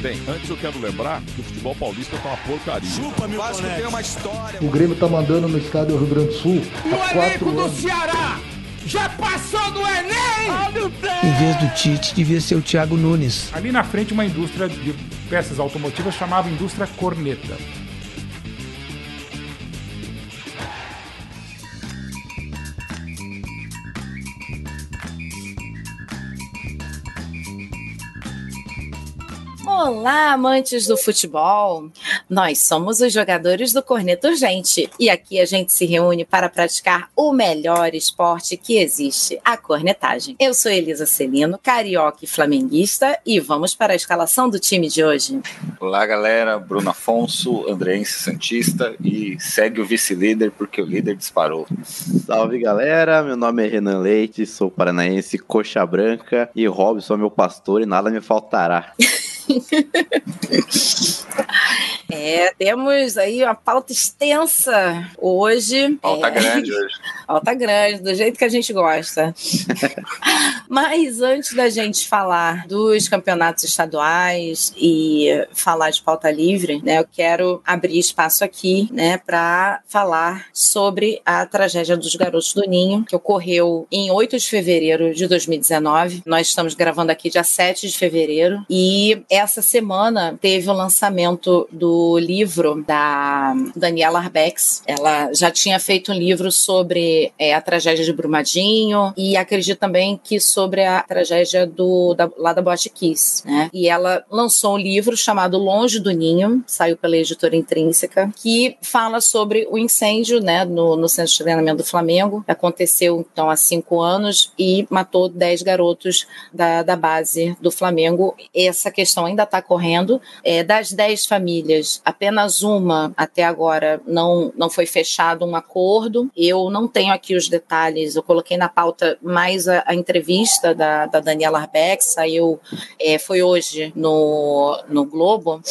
Bem, antes eu quero lembrar que o futebol paulista tá uma porcaria. Chupa, meu Vasco tem uma história. O Grêmio tá mandando no estádio Rio Grande do Sul há quatro do anos. Ceará já passou do Enem! Em vez do Tite, devia ser o Thiago Nunes. Ali na frente, uma indústria de peças automotivas chamava Indústria Corneta. Olá, amantes do futebol! Nós somos os jogadores do Corneto Urgente e aqui a gente se reúne para praticar o melhor esporte que existe, a cornetagem. Eu sou Elisa Celino, carioca e flamenguista e vamos para a escalação do time de hoje. Olá, galera. Bruno Afonso, Andrense Santista e segue o vice-líder porque o líder disparou. Salve, galera. Meu nome é Renan Leite, sou paranaense, coxa branca e Robson é meu pastor e nada me faltará. É, temos aí uma pauta extensa hoje. Pauta é, grande hoje. Pauta grande, do jeito que a gente gosta. Mas antes da gente falar dos campeonatos estaduais e falar de pauta livre, né, eu quero abrir espaço aqui, né, para falar sobre a tragédia dos garotos do Ninho, que ocorreu em 8 de fevereiro de 2019. Nós estamos gravando aqui dia 7 de fevereiro e essa semana teve o lançamento do livro da Daniela Arbex. Ela já tinha feito um livro sobre é, a tragédia de Brumadinho e acredito também que sobre a tragédia do, da, lá da Boate Kiss, né? E ela lançou um livro chamado Longe do Ninho, saiu pela editora Intrínseca, que fala sobre o incêndio, né, no, no centro de treinamento do Flamengo. Aconteceu, então, há cinco anos e matou dez garotos da, da base do Flamengo. Essa questão ainda está correndo. É, das dez famílias, apenas uma até agora não, não foi fechado um acordo. Eu não tenho aqui os detalhes, eu coloquei na pauta mais a, a entrevista da, da Daniela Arbeck, saiu, é, foi hoje no, no Globo.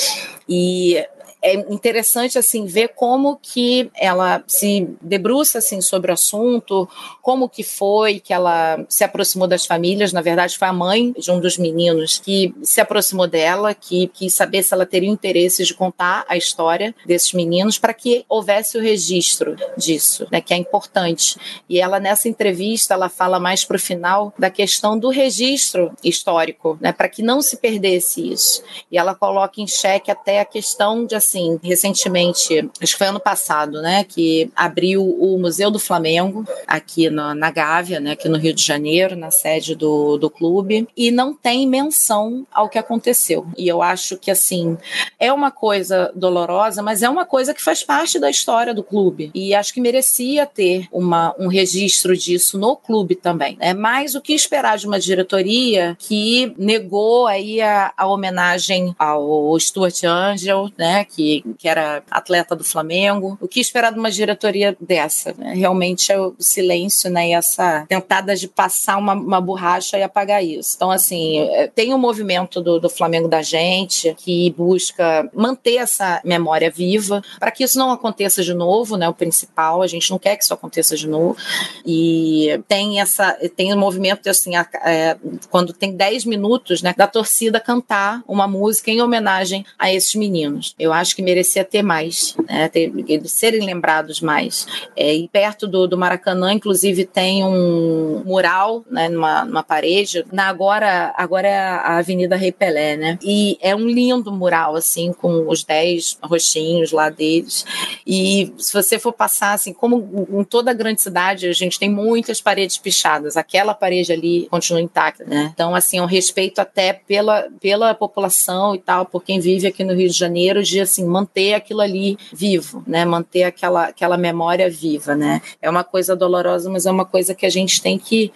E é interessante assim ver como que ela se debruça assim sobre o assunto, como que foi que ela se aproximou das famílias. Na verdade, foi a mãe de um dos meninos que se aproximou dela, que quis saber se ela teria interesse de contar a história desses meninos para que houvesse o registro disso, né, que é importante. E ela nessa entrevista ela fala mais para o final da questão do registro histórico, né, para que não se perdesse isso. E ela coloca em xeque até a questão de assim, recentemente, acho que foi ano passado, né, que abriu o Museu do Flamengo aqui na, na Gávea, né, aqui no Rio de Janeiro, na sede do, do clube, e não tem menção ao que aconteceu. E eu acho que, assim, é uma coisa dolorosa, mas é uma coisa que faz parte da história do clube. E acho que merecia ter uma, um registro disso no clube também. Né? mais o que esperar de uma diretoria que negou aí a, a homenagem ao Stuart Angel, né, que, que era atleta do Flamengo. O que esperar de uma diretoria dessa? Né? Realmente é o silêncio né, e essa tentada de passar uma, uma borracha e apagar isso. Então, assim, é, tem o um movimento do, do Flamengo da gente que busca manter essa memória viva para que isso não aconteça de novo, né? O principal, a gente não quer que isso aconteça de novo. E tem essa, tem um movimento assim, é, quando tem 10 minutos, né, da torcida cantar uma música em homenagem a esses meninos. Eu acho que merecia ter mais, né, ter, serem lembrados mais. É, e perto do, do, Maracanã, inclusive, tem um mural, né, numa, numa parede. Na agora, agora é a Avenida Rei Pelé, né? E é um lindo mural, assim, com os 10 rostinhos lá deles. E se você for passar, assim, como em toda a grande cidade, a gente tem muitas paredes pichadas. Aquela parede ali continua intacta, né? Então, assim, é um respeito até pela, pela população e tal, por quem vive aqui no Rio de Janeiro, de, assim, manter aquilo ali vivo, né? Manter aquela, aquela memória viva, né? É uma coisa dolorosa, mas é uma coisa que a gente tem que,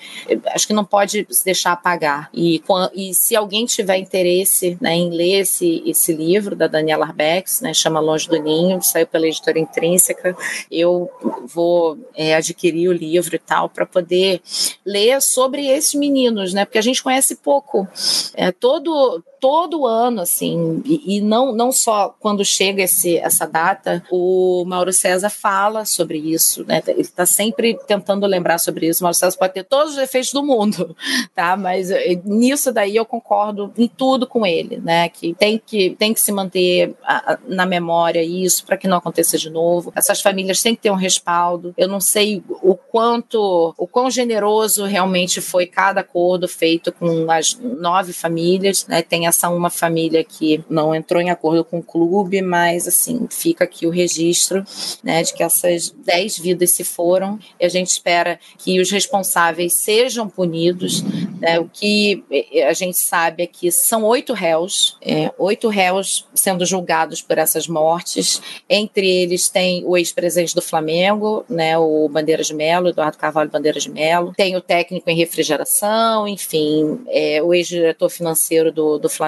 acho que não pode se deixar apagar. E, e se alguém tiver interesse né, em ler esse, esse livro da Daniela Arbex, né, chama Longe do Ninho, saiu pela editora Intrínseca, eu vou é, adquirir o livro e tal para poder ler sobre esses meninos, né? Porque a gente conhece pouco. É, todo todo ano, assim, e, e, não, não só quando chega esse, essa data, o Mauro César fala sobre isso, né? Ele está sempre tentando lembrar sobre isso. O Mauro César pode ter todos os efeitos do mundo, tá? Mas eh, nisso daí eu concordo em tudo com ele, né? Que tem que, tem que se manter a, a, na memória isso para que não aconteça de novo. Essas famílias têm que ter um respaldo. Eu não sei o quanto, o quão generoso realmente foi cada acordo feito com as nove famílias, né? Tem essa uma família que não entrou em acordo com o clube, mas assim fica aqui o registro, né, de que essas dez vidas se foram. E a gente espera que os responsáveis sejam punidos. Né? O que a gente sabe é que são oito réus, é, oito réus sendo julgados por essas mortes. Entre eles tem o ex-presidente do Flamengo, né, o Bandeira de Melo, Eduardo Carvalho Bandeira de Melo, tem o técnico em refrigeração, enfim, é, o ex-diretor financeiro do, do Flamengo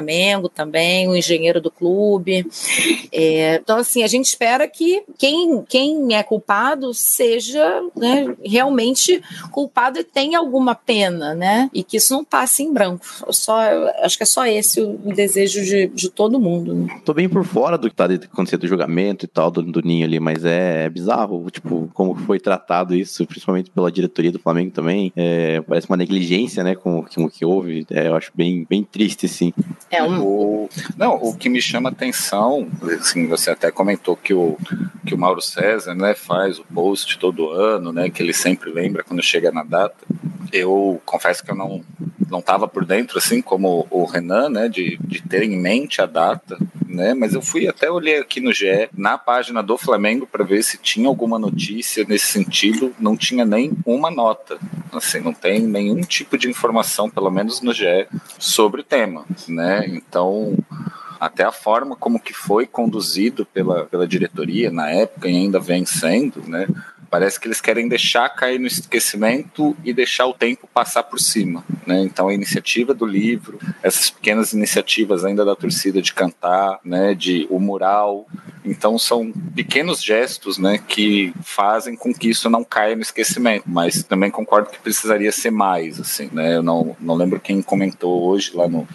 também, o engenheiro do clube. É, então, assim, a gente espera que quem, quem é culpado seja né, realmente culpado e tenha alguma pena, né? E que isso não passe em branco. Só, acho que é só esse o, desejo de, de todo mundo. Né? Tô bem por fora do que tá acontecendo do julgamento e tal, do, do Ninho ali, mas é, é, bizarro, tipo, como foi tratado isso, principalmente pela diretoria do Flamengo também. É, parece uma negligência, né, com, com o que houve. É, eu acho bem, bem triste, sim. É um... o, não, o que me chama atenção, assim, você até comentou que o, que o Mauro César, né, faz o post todo ano, né, que ele sempre lembra quando chega na data. Eu confesso que eu não não estava por dentro, assim como o Renan, né, de, de ter em mente a data, né, mas eu fui até olhei aqui no GE, na página do Flamengo, para ver se tinha alguma notícia nesse sentido, não tinha nem uma nota, assim, não tem nenhum tipo de informação, pelo menos no GE, sobre o tema, né, então até a forma como que foi conduzido pela, pela diretoria na época e ainda vem sendo, né, Parece que eles querem deixar cair no esquecimento e deixar o tempo passar por cima. Né? Então, a iniciativa do livro, essas pequenas iniciativas ainda da torcida de cantar, né, de o mural. Então, são pequenos gestos né, que fazem com que isso não caia no esquecimento. Mas também concordo que precisaria ser mais. Assim, né? Eu não, não lembro quem comentou hoje lá no,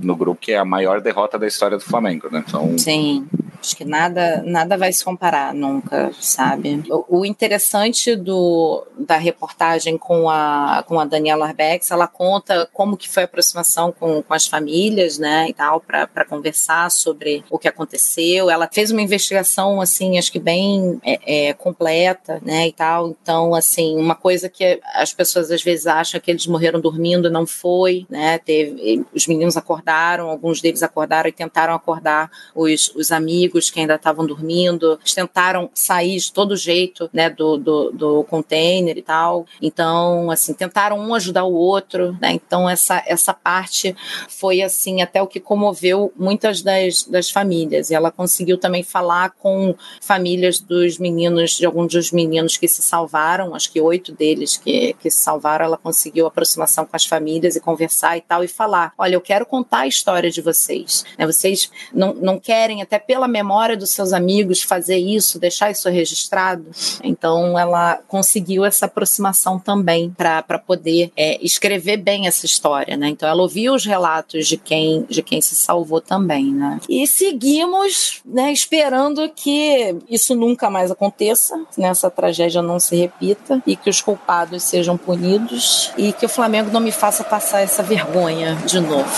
no grupo que é a maior derrota da história do Flamengo. Né? Então, Sim. Acho que nada, nada vai se comparar nunca, sabe? O, o, interessante do, da reportagem com a, com a Daniela Arbex, ela conta como que foi a aproximação com, com as famílias, né, e tal, para conversar sobre o que aconteceu. Ela fez uma investigação, assim, acho que bem é, é, completa, né, e tal. Então, assim, uma coisa que as pessoas às vezes acham que eles morreram dormindo, não foi, né? Teve, os meninos acordaram, alguns deles acordaram e tentaram acordar os, os amigos amigos que ainda estavam dormindo, eles tentaram sair de todo jeito, né, do, do, do container e tal. Então, assim, tentaram um ajudar o outro, né? Então, essa, essa parte foi, assim, até o que comoveu muitas das, das famílias. E ela conseguiu também falar com famílias dos meninos, de alguns dos meninos que se salvaram, acho que oito deles que, que se salvaram, ela conseguiu aproximação com as famílias e conversar e tal, e falar: olha, eu quero contar a história de vocês. Né? Vocês não, não querem, até pela memória, dos seus amigos fazer isso, deixar isso registrado. Então, ela conseguiu essa aproximação também para poder é, escrever bem essa história, né? Então, ela ouviu os relatos de quem, de quem se salvou também, né? E seguimos, né, esperando que isso nunca mais aconteça, né, tragédia não se repita e que os culpados sejam punidos e que o Flamengo não me faça passar essa vergonha de novo.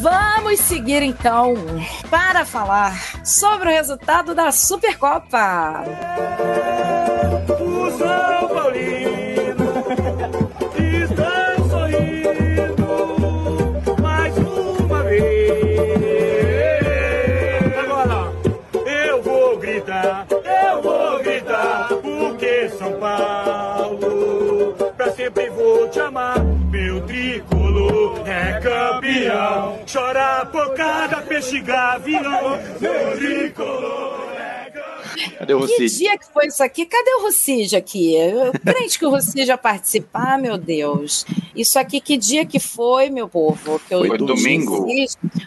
Vamos seguir então para falar sobre o resultado da Supercopa. O São Paulino está sorrindo mais uma vez. Agora eu vou gritar, eu vou gritar, porque São Paulo pra sempre vou te amar, meu trico. é campeão. Chora pocada, peixe gavião, o tricolor Cadê o Que dia que foi isso aqui? Cadê o Rucide aqui? Eu crente que o ia participar, meu Deus. Isso aqui, que dia que foi, meu povo? Que eu Foi domingo?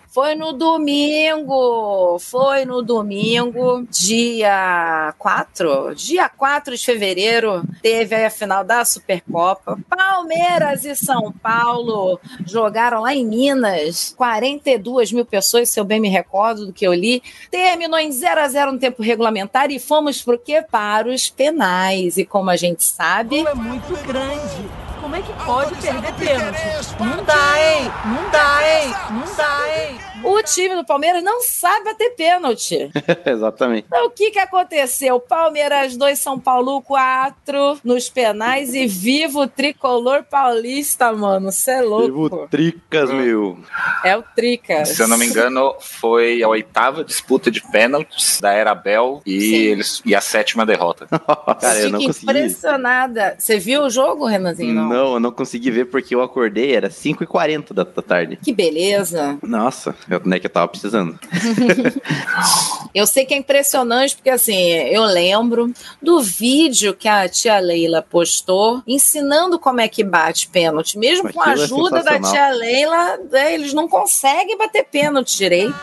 Foi no domingo. Foi no domingo, dia 4. Dia 4 de fevereiro, teve aí a final da Supercopa. Palmeiras e São Paulo jogaram lá em Minas. 42 mil pessoas, se eu bem me recordo do que eu li. Terminou em 0 a 0 no tempo regulamentar e fomos pro quê? Para os penais. E como a gente sabe. é muito grande. Como é que pode perder pênalti? Não dá, hein? Não dá, hein? Não dá, hein? O time do Palmeiras não sabe bater pênalti. Exatamente. Então, o que, que aconteceu? Palmeiras 2, São Paulo 4 nos penais e viva o tricolor paulista, mano. Você é louco. Vivo Tricas, meu. É o Tricas. Se eu não me engano, foi a oitava disputa de pênaltis da Era Bel e, eles, e a sétima derrota. Cara, eu não consegui. impressionada. Você viu o jogo, Renanzinho? Não. Não, eu não consegui ver porque eu acordei, era 5h40 da, da tarde. Que beleza. Nossa, né, que eu tava precisando. Eu sei que é impressionante, porque assim, eu lembro do vídeo que a tia Leila postou ensinando como é que bate pênalti. Mesmo com a Aquilo é ajuda da sensacional. tia Leila, né, eles não conseguem bater pênalti direito.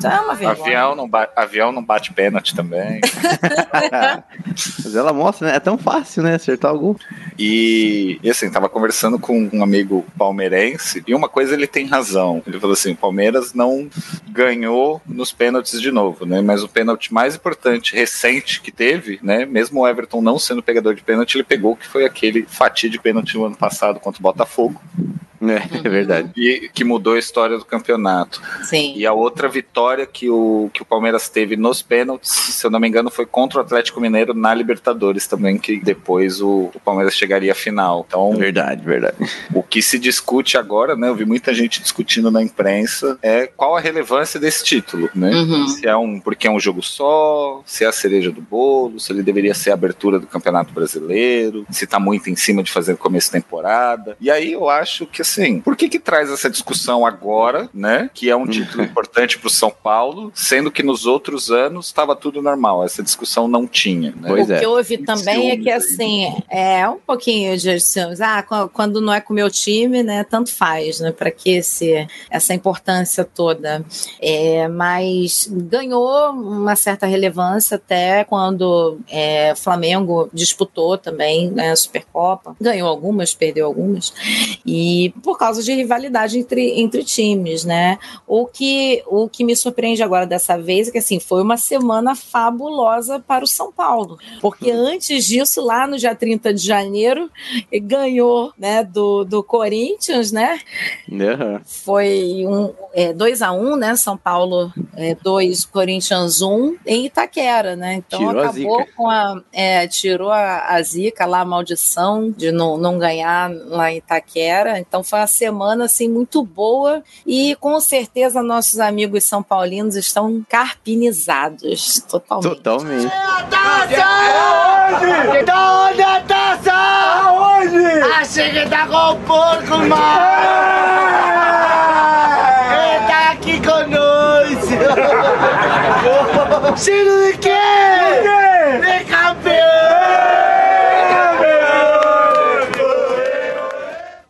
Isso é uma vergonha. Avião não, ba- avião não bate pênalti também. Mas ela mostra, né? É tão fácil, né? Acertar o gol. E, e assim, tava conversando com um amigo palmeirense e uma coisa ele tem razão. Ele falou assim: o Palmeiras não ganhou nos pênaltis de novo, né? Mas o pênalti mais importante, recente que teve, né? Mesmo o Everton não sendo pegador de pênalti, ele pegou que foi aquele fatídico pênalti no ano passado contra o Botafogo. É, é verdade. E que mudou a história do campeonato. Sim. E a outra vitória que o, que o Palmeiras teve nos pênaltis, se eu não me engano, foi contra o Atlético Mineiro na Libertadores também, que depois o, o Palmeiras chegaria à final. Então, Verdade, verdade. o que se discute agora, né? Eu vi muita gente discutindo na imprensa, é qual a relevância desse título, né? Uhum. Se é um porque é um jogo só, se é a cereja do bolo, se ele deveria ser a abertura do Campeonato Brasileiro, se tá muito em cima de fazer começo de temporada. E aí eu acho que assim, por que que traz essa discussão agora, né? Que é um título importante pro São Paulo, sendo que nos outros anos estava tudo normal. Essa discussão não tinha, né? Pois o é. que houve também é que, aí. assim, é um pouquinho de ciúmes. Ah, qu- quando não é com o meu time, né, tanto faz, né, para que esse, essa importância toda. É, mas ganhou uma certa relevância até quando é, o Flamengo disputou também né, a Supercopa. Ganhou algumas, perdeu algumas. E por causa de rivalidade entre, entre times, né? O que, o que me surpreende agora dessa vez é que assim, foi uma semana fabulosa para o São Paulo. Porque antes disso, lá no dia 30 de janeiro, ganhou né, do, do Corinthians, né? Aham. Foi um, é, 2 a 1 né? São Paulo 2, Corinthians 1 em Itaquera, né? Então Tirou a acabou zica. com a. é, tirou a, a zica lá, a maldição de não, não ganhar lá em Itaquera. Então foi uma semana assim muito boa e com certeza nossos amigos são paulinos estão carpinizados totalmente. Totalmente. Da onde a taça? Aonde? Achei que tá com o porco, mano! Ele tá aqui conosco! Cheiro de quê? De campeão!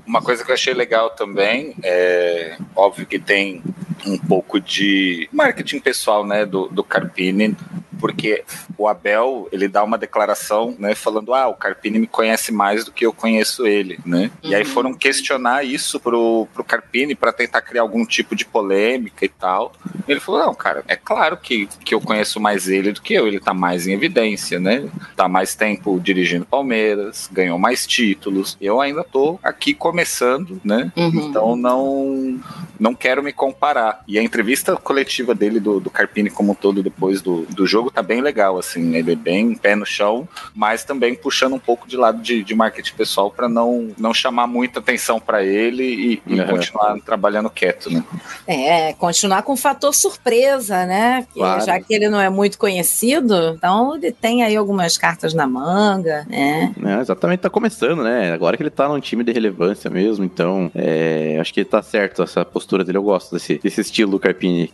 Uma coisa que eu achei legal também, é óbvio que tem um pouco de marketing pessoal, né, do, do Carpini, porque o Abel, ele dá uma declaração, né, falando, ah, o Carpini me conhece mais do que eu conheço ele, né, e aí foram questionar isso pro, pro Carpini para tentar criar algum tipo de polêmica e tal, e ele falou, não, cara, é claro que, que eu conheço mais ele do que eu, ele tá mais em evidência, né, tá mais tempo dirigindo Palmeiras, ganhou mais títulos, eu ainda tô aqui começando, né, Uhum. então não não quero me comparar. E a entrevista coletiva dele, do, do Carpini como um todo, depois do, do jogo, tá bem legal, assim, ele é bem pé no chão, mas também puxando um pouco de lado de, de marketing pessoal para não, não chamar muita atenção para ele e, e Uhum. continuar trabalhando quieto, né? É, continuar com o fator surpresa, né? Porque Claro. Já que ele não é muito conhecido, então ele tem aí algumas cartas na manga, né? É, exatamente, tá começando, né? Agora que ele tá num time de relevância mesmo, então é, acho que tá certo essa postura dele. Eu gosto desse, desse estilo do Carpini.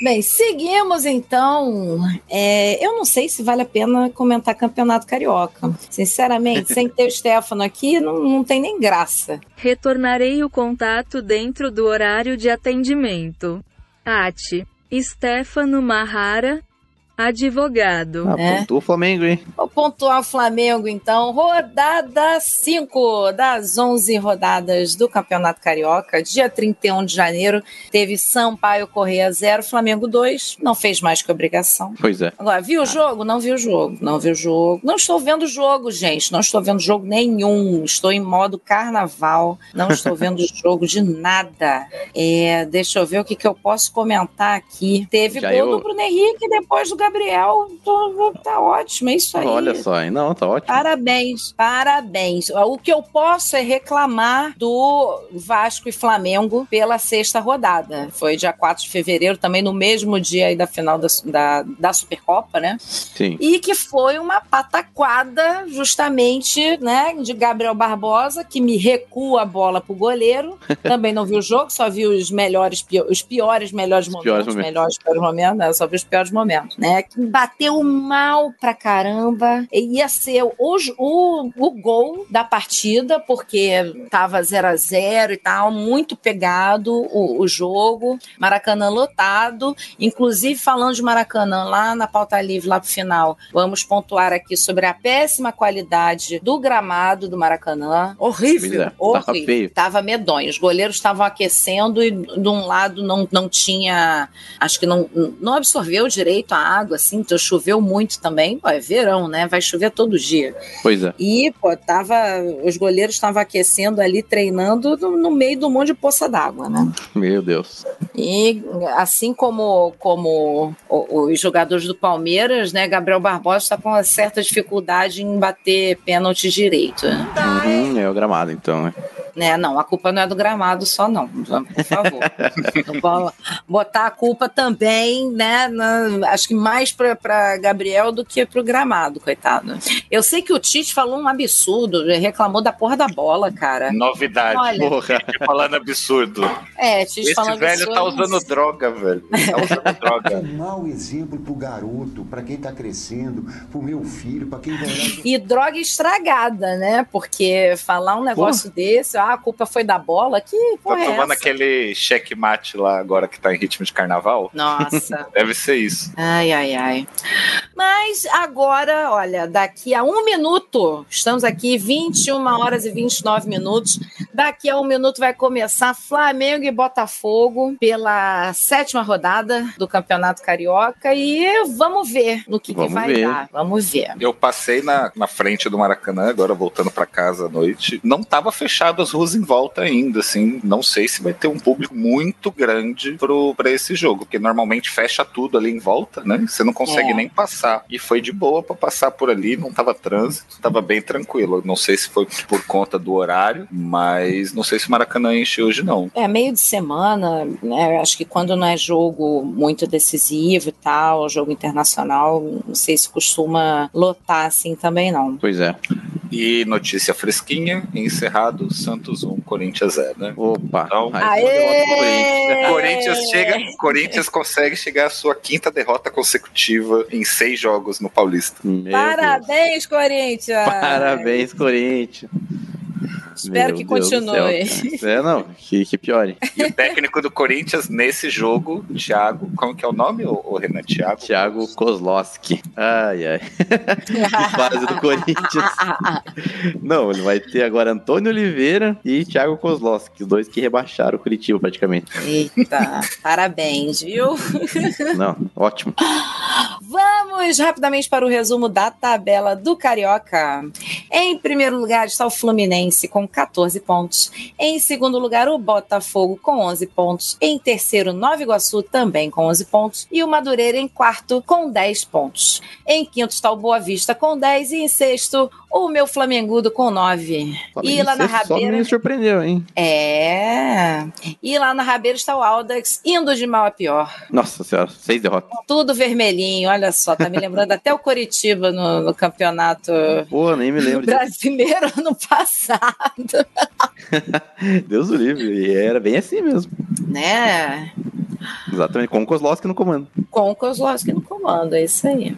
Bem, seguimos então. É, eu não sei se vale a pena comentar campeonato carioca. Sinceramente, sem ter o Stefano aqui, não, não tem nem graça. Retornarei o contato dentro do horário de atendimento. Ati. Stefano Mahara. Advogado. Ah, É. o Flamengo, hein? Vou pontuar o Flamengo, então. Rodada 5 das 11 rodadas do Campeonato Carioca. Dia 31 de janeiro, teve Sampaio Correia 0, Flamengo 2. Não fez mais que obrigação. Pois é. Agora, viu o jogo? Não viu o jogo. Não viu o jogo. Não estou vendo o jogo, gente. Não estou vendo jogo nenhum. Estou em modo carnaval. Não estou vendo jogo de nada. É, deixa eu ver o que, que eu posso comentar aqui. Teve Já gol eu- do Bruno Henrique depois do Gabriel. Tô- tá ótimo, é isso aí. Olha só, hein? Não, tá ótimo. Parabéns, parabéns. O que eu posso é reclamar do Vasco e Flamengo pela sexta rodada. Foi dia 4 de fevereiro, também no mesmo dia aí da final da, da, da Supercopa, né? Sim. E que foi uma pataquada, justamente, né, de Gabriel Barbosa, que me recua a bola pro goleiro. Também não vi o jogo, só vi os melhores, os piores, melhores momentos. piores momentos. Melhores, piores momentos, né? Só vi os piores momentos, né? Que Bateu mal pra caramba. E Ia ser o, o, o gol da partida, porque tava 0 a 0 e tal, muito pegado o, o jogo. Maracanã lotado. Inclusive, falando de Maracanã, lá na pauta livre, lá pro final, vamos pontuar aqui sobre a péssima qualidade do gramado do Maracanã. Horrível, Pois é, tava horrível. feio. Tava medonho. Os goleiros estavam aquecendo e de um lado não, não tinha. Acho que não, não absorveu direito a água, assim, então choveu muito também. Pô, é verão, né? Vai chover todo dia. Pois é. E, pô, tava. Os goleiros estavam aquecendo ali, treinando no, no meio do monte de poça d'água, né? Meu Deus. E assim como, como os jogadores do Palmeiras, né, Gabriel Barbosa está com uma certa dificuldade em bater pênalti direito. Uhum, é o gramado, então, né? Né? Não, a culpa não é do gramado só, não, por favor. Botar a culpa também, né? na- acho que mais para Gabriel do que para o gramado, coitado. Eu sei que o Tite falou um absurdo, reclamou da porra da bola, cara. Novidade. Olha. Porra. Falando absurdo. É, Tite Esse falando velho absurdo, tá usando droga, velho. Tá usando droga. Um mau exemplo pro garoto, pra quem tá crescendo, pro meu filho, pra quem vai. E droga estragada, né? Porque falar um negócio desse, a culpa foi da bola, que Tá porra é tomando aquele checkmate lá agora que tá em ritmo de carnaval? Nossa. Deve ser isso. Ai, ai, ai. Mas agora, olha, daqui a um minuto, estamos aqui, 21 horas e 29 minutos. Daqui a um minuto vai começar Flamengo e Botafogo pela sétima rodada do Campeonato Carioca. E vamos ver no que, que Vamos vai ver. dar. Vamos ver. Eu passei na, na frente do Maracanã, agora voltando pra casa à noite. Não tava fechado as ruas em volta ainda, assim. Não sei se vai ter um público muito grande pro, pra esse jogo, porque normalmente fecha tudo ali em volta, né? Você não consegue É. nem passar. E foi de boa pra passar por ali, não tava trânsito, tava bem tranquilo. Não sei se foi por conta do horário, mas não sei se o Maracanã enche hoje, não. É meio de semana, né? Acho que quando não é jogo muito decisivo e tal, jogo internacional, não sei se costuma lotar assim também, não. Pois é. E notícia fresquinha, encerrado, Santos 1, Corinthians 0, né? Opa! Então, Aê! Corinthians chega, Corinthians consegue chegar à sua quinta derrota consecutiva em seis jogos no Paulista. Meu Parabéns, Corinthians! Parabéns, Corinthians. Espero que continue. é, não, que, que piore. E o técnico do Corinthians nesse jogo, Thiago, como que é o nome, o, o Renan? Thiago? Thiago Kozlowski. Ai, ai. que fase do Corinthians. Não, ele vai ter agora Antônio Oliveira e Thiago Kozlowski, os dois que rebaixaram o Curitiba praticamente. Eita, parabéns, viu? Não, ótimo. Vamos rapidamente para o resumo da tabela do Carioca. Em primeiro lugar está o Fluminense Fluminense com 14 pontos. Em segundo lugar, o Botafogo com 11 pontos. Em terceiro, Nova Iguaçu também com 11 pontos. E o Madureira em quarto com 10 pontos. Em quinto está o Boa Vista com 10 e em sexto, o meu Flamengudo com 9. E lá na Rabeira. Me surpreendeu, hein? É. E lá na Rabeira está o Aldax indo de mal a pior. Nossa senhora, seis derrotas. Tudo vermelhinho, olha só, tá me lembrando até o Coritiba no, no campeonato Pô, nem me lembro. brasileiro ano passado. Deus o livre. E era bem assim mesmo. Né? Exatamente, com o Kozlowski no comando. Com o Kozlowski no comando, é isso aí.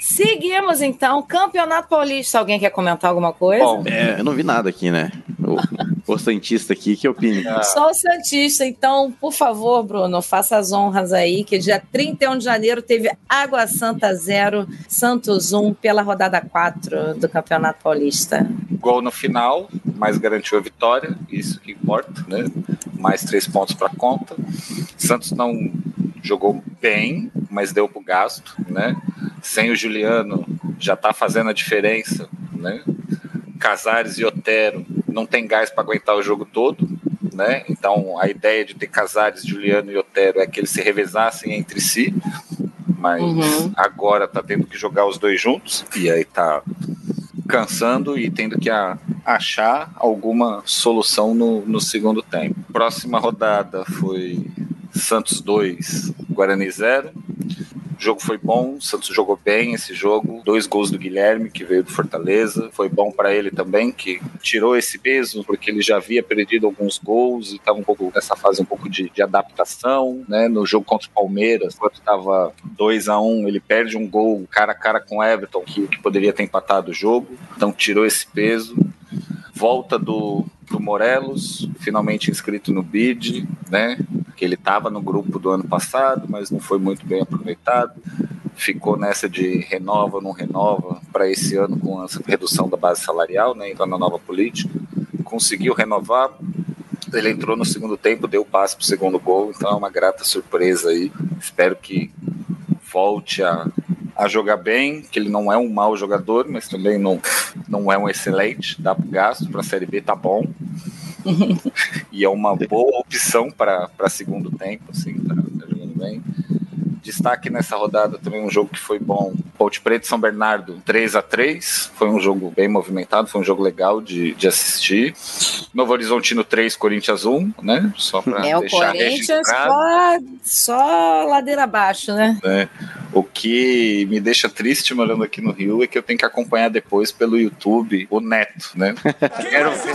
Seguimos então, Campeonato Paulista. Alguém quer comentar alguma coisa? Bom, é, eu não vi nada aqui, né? O, o Santista aqui, que opine? Só o Santista, então, por favor, Bruno, faça as honras aí, que dia 31 de janeiro teve Água Santa 0, Santos 1 pela rodada 4 do Campeonato Paulista. Gol no final, mas garantiu a vitória, isso que importa, né? Mais três pontos para conta. Santos não jogou bem, mas deu pro gasto, né? Sem o Juliano já tá fazendo a diferença, né? Casares e Otero não tem gás para aguentar o jogo todo, né? Então a ideia de ter Casares, Juliano e Otero é que eles se revezassem entre si, mas Uhum. agora tá tendo que jogar os dois juntos e aí tá cansando e tendo que a- achar alguma solução no, no segundo tempo. Próxima rodada foi Santos 2, Guarani 0. O jogo foi bom, o Santos jogou bem esse jogo. Dois gols do Guilherme, que veio do Fortaleza. Foi bom para ele também, que tirou esse peso, porque ele já havia perdido alguns gols e estava um pouco nessa fase um pouco de, de adaptação. Né? No jogo contra o Palmeiras, quando estava 2 a 1 ele perde um gol cara a cara com o Everton, que, que poderia ter empatado o jogo. Então tirou esse peso. Volta do, do Morelos, finalmente inscrito no BID, né? Que ele estava no grupo do ano passado, mas não foi muito bem aproveitado. Ficou nessa de renova, não renova, para esse ano com essa redução da base salarial, né? Então na nova política. Conseguiu renovar, ele entrou no segundo tempo, deu o passe para o segundo gol, então é uma grata surpresa aí. Espero que volte a, a jogar bem, que ele não é um mau jogador, mas também não, não é um excelente, dá pro gasto, para a Série B tá bom. e é uma boa opção para segundo tempo, assim, tá, tá jogando bem. Destaque nessa rodada também um jogo que foi bom. Ponte Preta e São Bernardo 3 a 3 Foi um jogo bem movimentado, foi um jogo legal de, de assistir. Novo Horizontino 3, Corinthians 1, né? Só para É o deixar Corinthians registrado. só, só ladeira abaixo, né? né? O que me deixa triste morando aqui no Rio é que eu tenho que acompanhar depois pelo YouTube o Neto, né? Quero ver.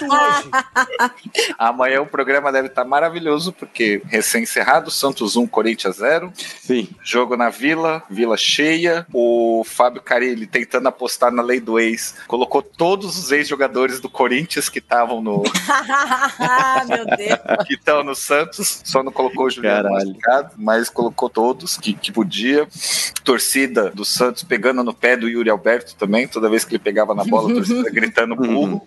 Amanhã o programa deve estar maravilhoso, porque recém-encerrado, Santos 1, Corinthians 0. Sim. Jogo na Vila, Vila cheia. O Fábio Carilli tentando apostar na lei do ex. Colocou todos os ex-jogadores do Corinthians que estavam no. Meu Deus. que estão no Santos. Só não colocou o Juliano mas colocou todos que, que podia. Torcida do Santos pegando no pé do Yuri Alberto também. Toda vez que ele pegava na bola, a torcida gritando burro.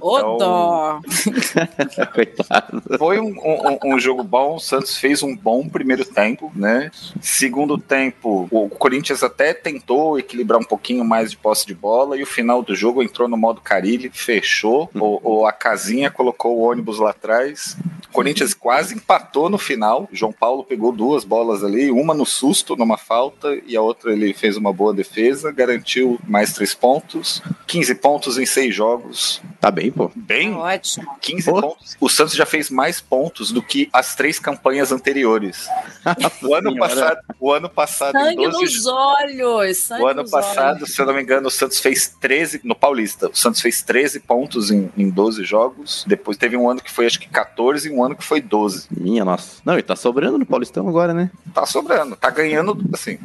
Ô, Então- dó. Coitado. Foi um, um- um jogo bom, o Santos fez um bom primeiro tempo, né? Segundo tempo, o Corinthians até tentou equilibrar um pouquinho mais de posse de bola e o final do jogo entrou no modo Carilli, fechou, o, o- a casinha colocou o ônibus lá atrás. O Corinthians quase empatou no final. O João Paulo pegou duas bolas ali, uma no susto, numa falta, e a outra ele fez uma boa defesa, garantiu mais três pontos. 15 pontos em seis jogos. Tá bem, pô. Bem, Ótimo. 15 pontos. O Santos já fez mais pontos do que as três campanhas anteriores. O ano Senhora. passado, o ano passado Sangue 12 nos olhos. Sangue o ano nos passado, olhos. se eu não me engano, o Santos fez 13 no Paulista. O Santos fez 13 pontos em, em 12 jogos. Depois teve um ano que foi acho que 14 e um ano que foi 12. Minha nossa. Não, e tá sobrando no Paulistão agora, né? Tá sobrando, tá ganhando assim.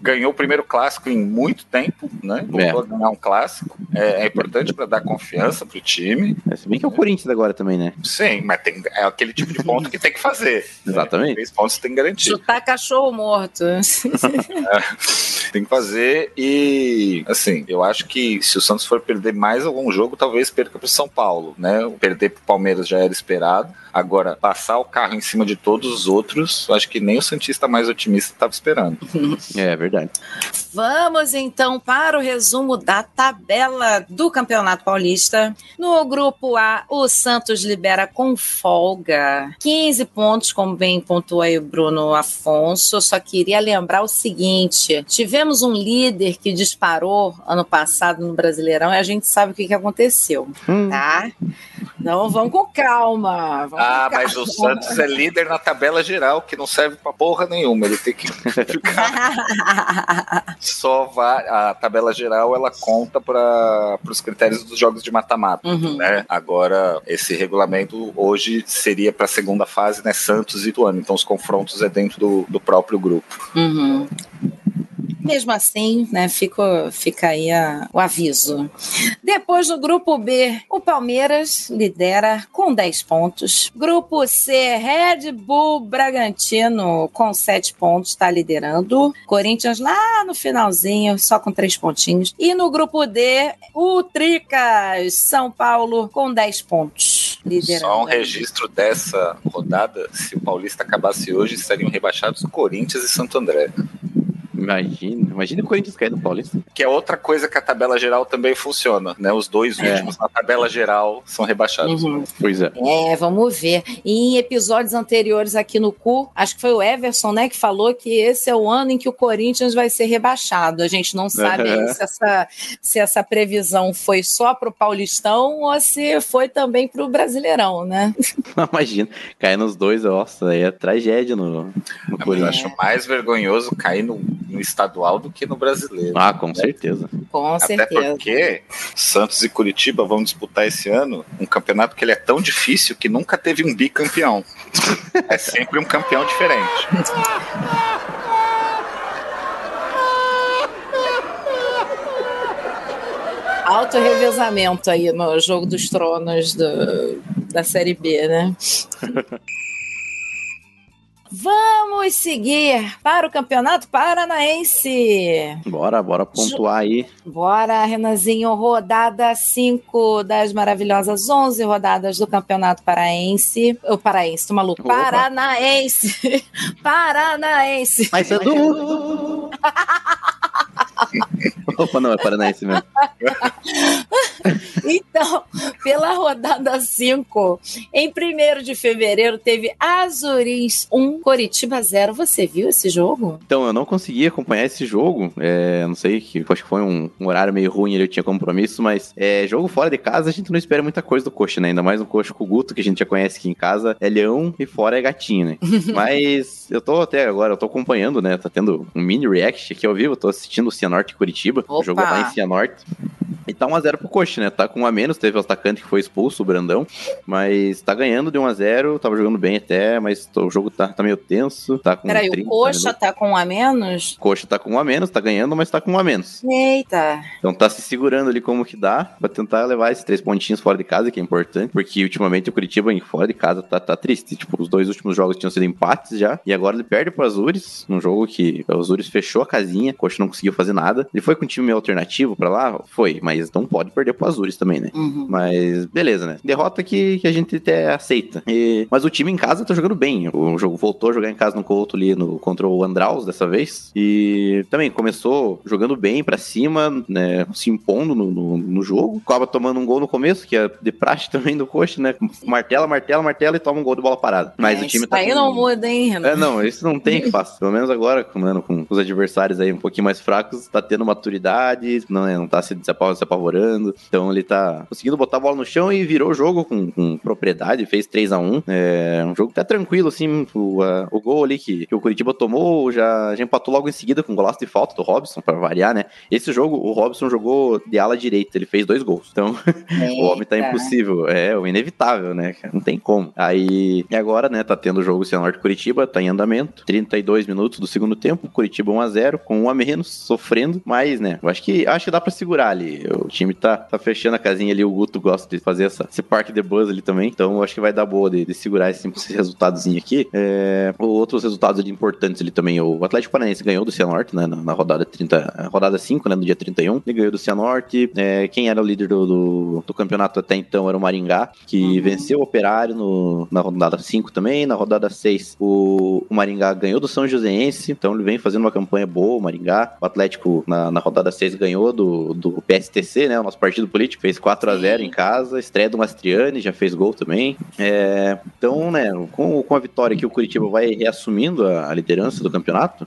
Ganhou o primeiro clássico em muito tempo, né? Voltou a ganhar um clássico. É, é importante para dar confiança pro time. É, se bem que é o Corinthians agora também, né? Sim, mas tem, é aquele tipo de ponto que tem que fazer. Exatamente. Três pontos tem que garantir. Chutar cachorro morto. Tem que fazer e, assim, eu acho que se o Santos for perder mais algum jogo, talvez perca pro São Paulo, né? Perder pro Palmeiras já era esperado. Agora, passar o carro em cima de todos os outros, eu acho que nem o Santista mais otimista estava esperando. É verdade. Vamos então para o resumo da tabela do Campeonato Paulista. No grupo A, o Santos lidera com folga 15 pontos, como bem pontuou aí o Bruno Afonso. Só queria lembrar o seguinte: tivemos um líder que disparou ano passado no Brasileirão e a gente sabe o que, que aconteceu, hum. tá? Então vamos com calma. Vamos ah, com calma. mas o Santos é líder na tabela geral, que não serve pra porra nenhuma. Ele tem que ficar. Só vai. A tabela geral ela conta para os critérios dos jogos de mata-mata. Uhum. Né? Agora, esse regulamento hoje seria para a segunda fase, né? Santos e Ituano. Então os confrontos é dentro do, do próprio grupo. Uhum. Mesmo assim, né, fica, fica aí a, o aviso. Depois do grupo B, o Palmeiras lidera com 10 pontos. Grupo C, Red Bull Bragantino com 7 pontos, está liderando. Corinthians lá no finalzinho, só com 3 pontinhos. E no grupo D, o Tricas, São Paulo com 10 pontos. Liderando. Só um registro dessa rodada, se o Paulista acabasse hoje, estariam rebaixados Corinthians e Santo André. Imagina, imagina o Corinthians cair no Paulista. Que é outra coisa que a tabela geral também funciona, né? Os dois é. últimos na tabela geral são rebaixados. Uhum. Pois é. É, vamos ver. E em episódios anteriores aqui no CU, acho que foi o Everson, né, que falou que esse é o ano em que o Corinthians vai ser rebaixado. A gente não sabe uhum. se, essa, se essa previsão foi só pro Paulistão ou se foi também pro Brasileirão, né? Imagina, cair nos dois, nossa, aí é tragédia no, no Corinthians. Eu acho mais vergonhoso cair no no estadual do que no brasileiro. Ah, com né? certeza. Com Até certeza. porque Santos e Curitiba vão disputar esse ano um campeonato que ele é tão difícil que nunca teve um bicampeão. é sempre um campeão diferente. Alto revezamento aí no jogo dos tronos do, da Série B, né? Vamos seguir para o Campeonato Paranaense. Bora, bora pontuar aí. Bora, Renanzinho. Rodada 5 das maravilhosas 11 rodadas do Campeonato Paraense. O Paraense, tô maluco. Opa. Paranaense. Paranaense. Mas é do... Opa, não, é Paranaense mesmo. então, pela rodada 5, em 1 de fevereiro, teve Azurins 1, Coritiba 0. Você viu esse jogo? Então, eu não consegui acompanhar esse jogo. É, não sei, que acho que foi um, um, horário meio ruim, ele tinha compromisso, mas é, jogo fora de casa, a gente não espera muita coisa do Coxa, né? Ainda mais um Coxa com o Guto, que a gente já conhece aqui em casa, é leão e fora é gatinho, né? mas eu tô até agora, eu tô acompanhando, né? Tá tendo um mini react aqui ao vivo, eu tô assistindo o Cianorte Curitiba. Opa. O jogo lá em Cianorte. E tá 1x0 pro Coxa, né? Tá com um a menos, teve o atacante que foi expulso, o Brandão. Mas tá ganhando de 1x0, tava jogando bem até, mas o jogo tá, tá meio tenso. Tá com Peraí, o Coxa tá com um a menos? Coxa tá com um a menos, tá ganhando, mas tá com um a menos. Eita. Então tá se segurando ali como que dá, pra tentar levar esses três pontinhos fora de casa, que é importante, porque ultimamente o Curitiba fora de casa tá, tá triste. Tipo, os dois últimos jogos tinham sido empates já, e agora ele perde pro Azures, num jogo que o Azures fechou a casinha, o Coxa não conseguiu fazer nada. Ele foi com um time alternativo pra lá? Foi, mas mas não pode perder pro Azures também, né? Uhum. Mas beleza, né? Derrota que, que a gente até aceita. E, mas o time em casa tá jogando bem. O jogo voltou a jogar em casa no Couto ali no, contra o Andraus dessa vez. E também começou jogando bem para cima, né? Se impondo no, no, no, jogo. Acaba tomando um gol no começo, que é de praxe também do Coxa, né? Martela, martela, martela e toma um gol de bola parada. Mas é, o time tá. Aí com... não muda, hein, Renan? É, não, isso não tem que fazer. Pelo menos agora, mano, com os adversários aí um pouquinho mais fracos, tá tendo maturidade, não, é, não tá se apavorando. Então ele tá conseguindo botar a bola no chão e virou o jogo com, com propriedade, fez 3 a 1 É um jogo tá tranquilo, assim. O, o gol ali que, que, o Curitiba tomou já, já empatou logo em seguida com o golaço de falta do Robson, para variar, né? Esse jogo, o Robson jogou de ala direita, ele fez dois gols. Então, o homem tá impossível. É, o inevitável, né? Não tem como. Aí, e agora, né, tá tendo o jogo Cianorte Curitiba, tá em andamento. 32 minutos do segundo tempo, Curitiba 1 a 0 com um a menos, sofrendo, mas, né, eu acho que acho que dá para segurar ali. O time tá, tá fechando a casinha ali, o Guto gosta de fazer essa, esse parque de buzz ali também, então eu acho que vai dar boa de, de segurar esse, esse resultadozinho aqui. É, outros resultados importantes ali também, o Atlético Paranaense ganhou do Cianorte, né, na, na rodada 30, rodada 5, né, no dia 31, ele ganhou do Cianorte, é, quem era o líder do, do, do, campeonato até então era o Maringá, que uhum. venceu o Operário no, na rodada 5 também, na rodada 6 o, o Maringá ganhou do São Joséense, então ele vem fazendo uma campanha boa, o Maringá, o Atlético na, na rodada 6 ganhou do, do PSTC, né, o nosso partido político, fez 4 a 0 em casa, estreia do Mastriani, já fez gol também, é, então, né, com, com a vitória que o Curitiba vai reassumindo a, a liderança do campeonato,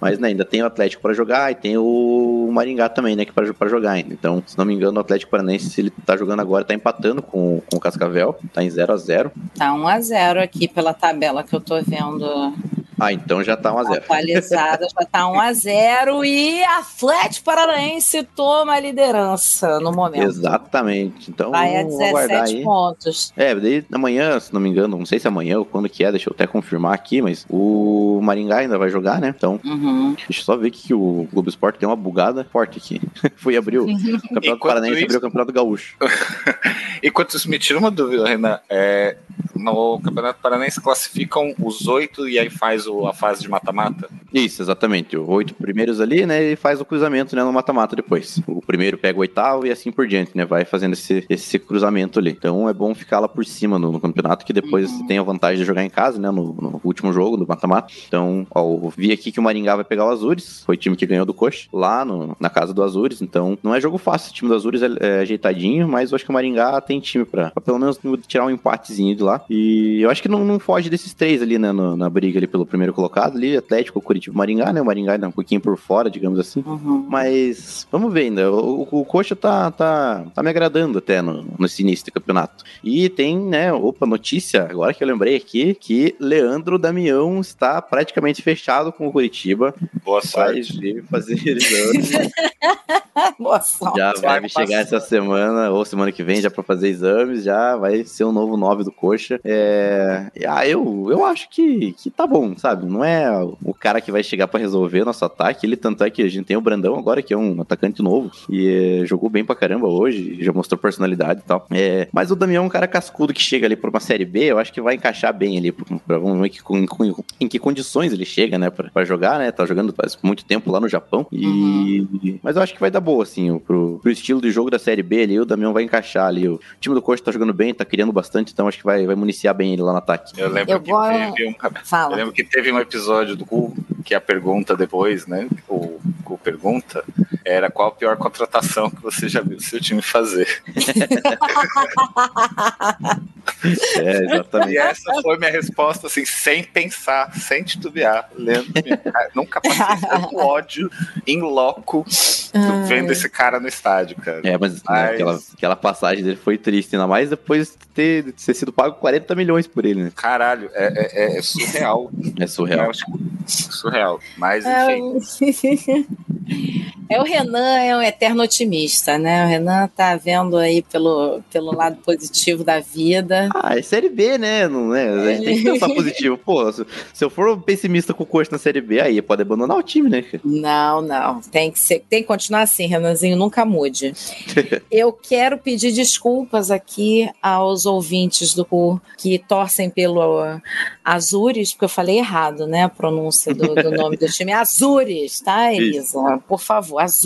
mas né, ainda tem o Atlético para jogar e tem o Maringá também, né, que para jogar ainda. Então, se não me engano, o Atlético Paranaense, ele tá jogando agora, tá empatando com, com o Cascavel, tá em 0 a 0 Tá 1 a 0 aqui pela tabela que eu tô vendo ah, então já tá 1x0. Atualizada, já tá 1x0 e Atlético Paranaense toma a liderança no momento. Exatamente. Então, Vai a 17 pontos. É, daí amanhã, se não me engano, não sei se é amanhã ou quando que é, deixa eu até confirmar aqui, mas o Maringá ainda vai jogar, né? Então, uhum. deixa eu só ver que o Globo Esporte tem uma bugada forte aqui. Fui abrir o Campeonato Paranaense, isso... abriu o Campeonato Gaúcho. Enquanto isso, me tira uma dúvida, Renan. É, no Campeonato Paranaense classificam os oito e aí faz o, a fase de mata-mata? Isso, exatamente. Os oito primeiros ali, né? E faz o cruzamento né, no mata-mata depois. O primeiro pega o oitavo e assim por diante, né? Vai fazendo esse, esse cruzamento ali. Então é bom ficar lá por cima no, no campeonato, que depois uhum. tem a vantagem de jogar em casa, né? No, no último jogo do mata-mata. Então, ó, eu vi aqui que o Maringá vai pegar o Azures, foi o time que ganhou do Coxa, lá no, na casa do Azures. Então, não é jogo fácil. O time do Azures é, é ajeitadinho, mas eu acho que o Maringá tem time pra, pra pelo menos tirar um empatezinho de lá. E eu acho que não, não foge desses três ali, né? No, na briga ali pelo primeiro colocado ali, Atlético, Curitiba, Maringá, né? O Maringá ainda um pouquinho por fora, digamos assim. Uhum. Mas vamos ver ainda. O, o, o Coxa tá, tá, tá me agradando até no, nesse início do campeonato. E tem, né? Opa, notícia, agora que eu lembrei aqui, que Leandro Damião está praticamente fechado com o Curitiba. Boa sorte. Vai fazer exame. Boa sorte. Já vai me chegar essa semana ou semana que vem já para fazer exames, já vai ser o um novo 9 do Coxa. É, ah, eu, eu acho que, que tá bom, sabe? Não é o cara que vai chegar para resolver nosso ataque. Ele, tanto é que a gente tem o Brandão agora, que é um atacante novo, e é, jogou bem pra caramba hoje, já mostrou personalidade e tal. É, mas o Damião é um cara cascudo que chega ali pra uma Série B, eu acho que vai encaixar bem ali. Pra, vamos ver que, em, em, que condições ele chega, né, pra, pra, jogar, né? Tá jogando faz muito tempo lá no Japão. E... Uhum. Mas eu acho que vai dar boa, assim, pro, pro estilo de jogo da Série B ali, o Damião vai encaixar ali. O time do Coxa tá jogando bem, tá criando bastante, então acho que vai, vai municiar bem ele lá no ataque. Eu lembro, eu que, vou... teve um... eu lembro que teve um episódio do Cu que a pergunta depois, né? O, o pergunta era qual a pior contratação que você já viu seu time fazer. é, exatamente. E essa foi minha resposta, assim, sem pensar, sem titubear, lendo. Nunca passei tanto ódio em loco vendo esse cara no estádio, cara. É, mas, mas... Né, aquela, aquela passagem dele foi triste, ainda mais depois de ter, de ter sido pago 40 milhões por ele, né? Caralho, é, é, é surreal. É surreal. É, surreal. Mas, enfim. É o Renan, é um eterno otimista, né? O Renan tá vendo aí pelo, pelo lado positivo da vida. Ah, é Série B, né? Não, é? A gente tem que pensar positivo. Pô, se, se eu for pessimista com o Coxa na Série B, aí pode abandonar o time, né? Não, não. Tem que, ser, tem que continuar assim, Renanzinho, nunca mude. eu quero pedir desculpas aqui aos ouvintes do que torcem pelo Azures, porque eu falei errado, né? A pronúncia do, do nome do time. Azures, tá, Elisa? Por favor, Azures.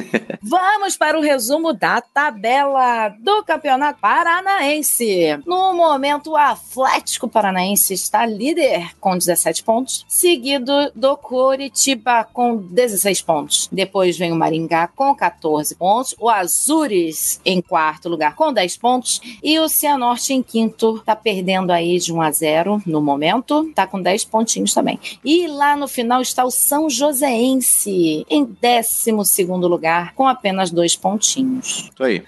Vamos para o resumo da tabela do Campeonato Paranaense. No momento, o Atlético Paranaense está líder com 17 pontos, seguido do Coritiba com 16 pontos. Depois vem o Maringá com 14 pontos, o Azures em quarto lugar com 10 pontos e o Cianorte em quinto, tá perdendo aí de 1 a 0 no momento, tá com 10 pontinhos também. E lá no final está o São Joséense em 12 segundo lugar com apenas dois pontinhos. Isso aí.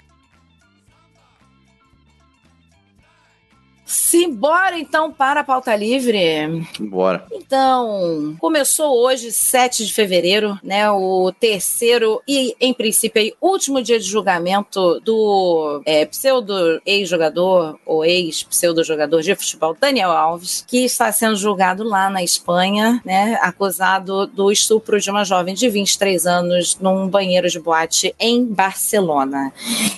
Simbora então para a pauta livre. Bora. Então, começou hoje, 7 de fevereiro, né? O terceiro e, em princípio, aí, último dia de julgamento do é, pseudo ex-jogador ou ex-pseudo-jogador de futebol Daniel Alves, que está sendo julgado lá na Espanha, né? Acusado do estupro de uma jovem de 23 anos num banheiro de boate em Barcelona.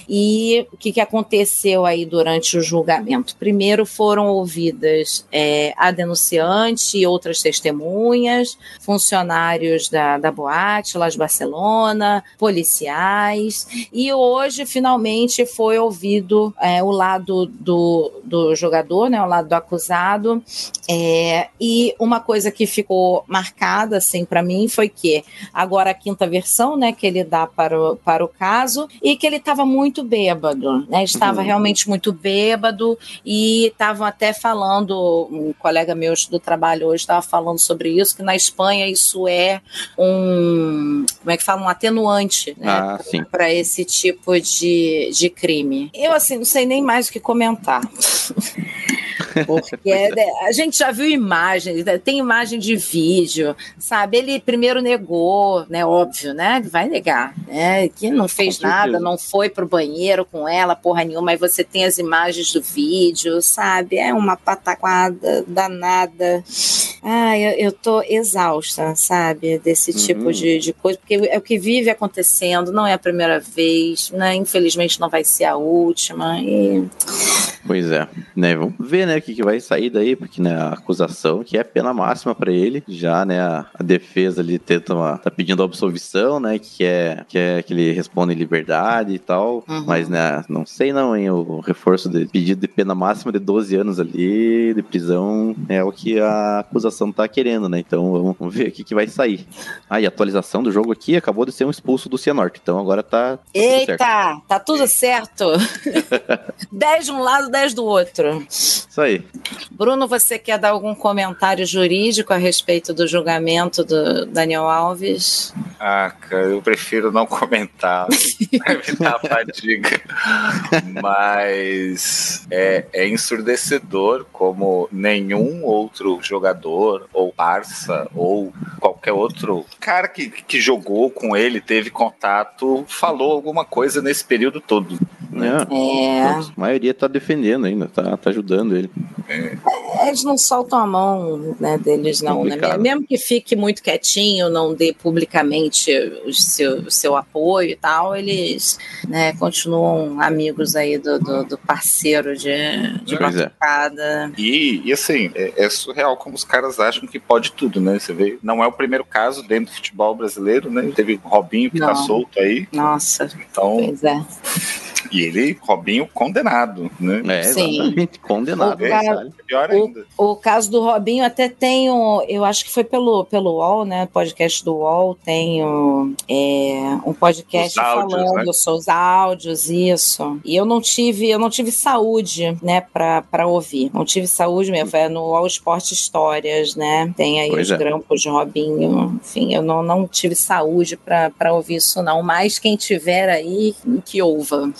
E o que, que aconteceu aí durante o julgamento? Primeiro foram ouvidas é, a denunciante e outras testemunhas, funcionários da, da boate de Barcelona, policiais, e hoje finalmente foi ouvido é, o lado do, do jogador, né, o lado do acusado, é, e uma coisa que ficou marcada assim para mim foi que agora a quinta versão, né, que ele dá para o, para o caso e que ele estava muito bêbado, né, estava uhum. realmente muito bêbado e estavam até falando, um colega meu do trabalho hoje estava falando sobre isso, que na Espanha isso é um, como é que fala, um atenuante, né, ah, para esse tipo de, de crime. Eu assim não sei nem mais o que comentar. Porque é, a gente já viu imagens, né, tem imagem de vídeo, sabe? Ele primeiro negou, né? Óbvio, né? Vai negar, né? Que não fez nada, não foi pro banheiro com ela, porra nenhuma, mas você tem as imagens do vídeo, sabe? É uma pataquada danada. Ai, eu, eu tô exausta, sabe? Desse tipo uhum. de, de coisa, porque é o que vive acontecendo, não é a primeira vez, né? Infelizmente não vai ser a última. E... Pois é, né? Vamos ver, né? O que, que vai sair daí, porque né, a acusação que é pena máxima para ele, já, né? A, a, defesa ali tenta uma, tá pedindo absolvição, né? Que é, que é que ele responde em liberdade e tal, uhum. mas, né? Não sei não, hein? O reforço de pedido de pena máxima de 12 anos ali de prisão é o que a acusação tá querendo, né? Então vamos, vamos ver o que, que vai sair. Ah, e a atualização do jogo aqui acabou de ser um expulso do Cianorte, então agora tá. tá Eita, tá tudo certo. 10 de um lado, 10 do outro. Isso aí. Bruno, você quer dar algum comentário jurídico a respeito do julgamento do Daniel Alves? Ah, cara, eu prefiro não comentar para evitar a fadiga. Mas é, é ensurdecedor como nenhum outro jogador, ou parça, ou qualquer outro cara que, que jogou com ele, teve contato, falou alguma coisa nesse período todo. Né? É. A maioria tá defendendo ainda, tá, tá ajudando ele. É. Eles não soltam a mão né, deles, não, né? Mesmo que fique muito quietinho, não dê publicamente o seu, o seu apoio e tal, eles né, continuam amigos aí do, do, do parceiro de, de é. batucada. É. E, e assim, é, é, surreal como os caras acham que pode tudo, né? Você vê, não é o primeiro caso dentro do futebol brasileiro, né? Teve Robinho que tá não. tá solto aí. Nossa. Então. Pois é. E ele, Robinho, condenado, né? É, exatamente, condenado. O, cara, pior ainda. O, o, caso do Robinho até tem, o, eu acho que foi pelo, pelo UOL, né? Podcast do UOL, tem o, é, um podcast áudios, falando né? sobre os áudios, isso. E eu não tive, eu não tive saúde, né, pra, pra ouvir. Não tive saúde mesmo, é no UOL Esporte Histórias, né? Tem aí pois os é. grampos de Robinho. Enfim, eu não, não tive saúde pra, pra ouvir isso, não. Mas quem tiver aí, que ouva.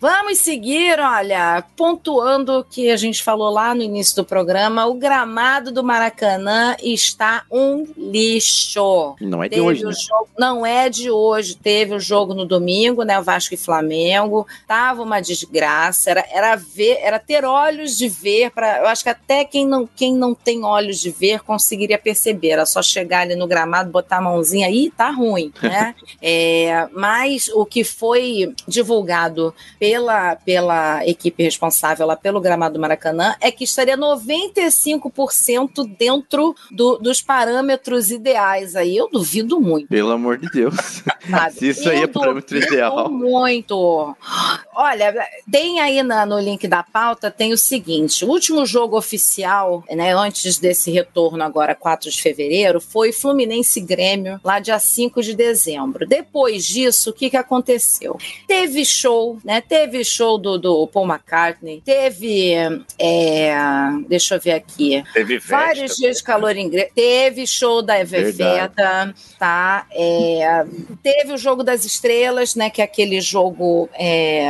Vamos seguir, olha, pontuando o que a gente falou lá no início do programa, o gramado do Maracanã está um lixo. Não é de hoje. Né? Jogo, não é de hoje. Teve o jogo no domingo, né? O Vasco e Flamengo. Tava uma desgraça. Era, era ver, era ter olhos de ver. Pra, eu acho que até quem não, quem não tem olhos de ver conseguiria perceber. Era só chegar ali no gramado, botar a mãozinha aí, tá ruim, né? é, mas o que foi divulgado pela, pela equipe responsável lá pelo gramado do Maracanã é que estaria 95% dentro do, dos parâmetros ideais. Aí eu duvido muito. Pelo amor de Deus. Se isso eu aí é parâmetro ideal. Muito. Olha, tem aí na, no link da pauta, tem o seguinte: o último jogo oficial, né, antes desse retorno agora, 4 de fevereiro, foi Fluminense Grêmio, lá dia 5 de dezembro. Depois disso, o que, que aconteceu? Teve show, né? Teve show do, do Paul McCartney, teve. É, deixa eu ver aqui. Teve vários dias de calor inglês. Teve show da Evefeta, tá? É, teve o jogo das estrelas, né? Que é aquele jogo é,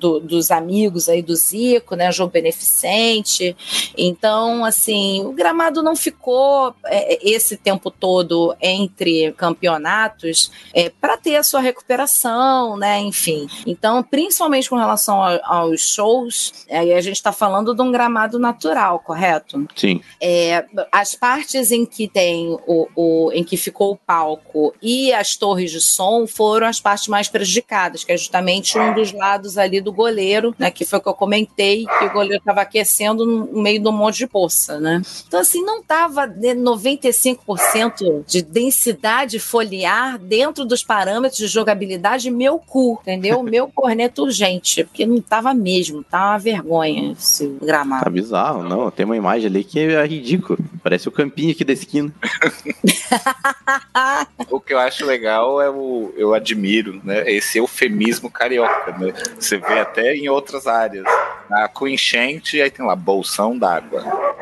do, dos amigos aí do Zico, né? Jogo beneficente. Então, assim, o gramado não ficou é, esse tempo todo entre campeonatos é, para ter a sua recuperação, né? Enfim. Então, principalmente com relação a, aos shows, aí a gente está falando de um gramado natural, correto? Sim. É, as partes em que tem o, o, em que ficou o palco e as torres de som foram as partes mais prejudicadas, que é justamente um dos lados ali do goleiro, né? Que foi o que eu comentei, que o goleiro estava aquecendo no meio de um monte de poça, né? Então, assim, não estava 95% de densidade foliar dentro dos parâmetros de jogabilidade meu cu, entendeu? Meu corneto urgente, porque não tava mesmo, tá uma vergonha esse gramado. Tá bizarro, não. Tem uma imagem ali que é ridículo. Parece o campinho aqui da esquina. o que eu acho legal é o. Eu admiro, né? Esse eufemismo carioca, né? Você vê até em outras áreas. Na, com enchente, aí tem lá, bolsão d'água.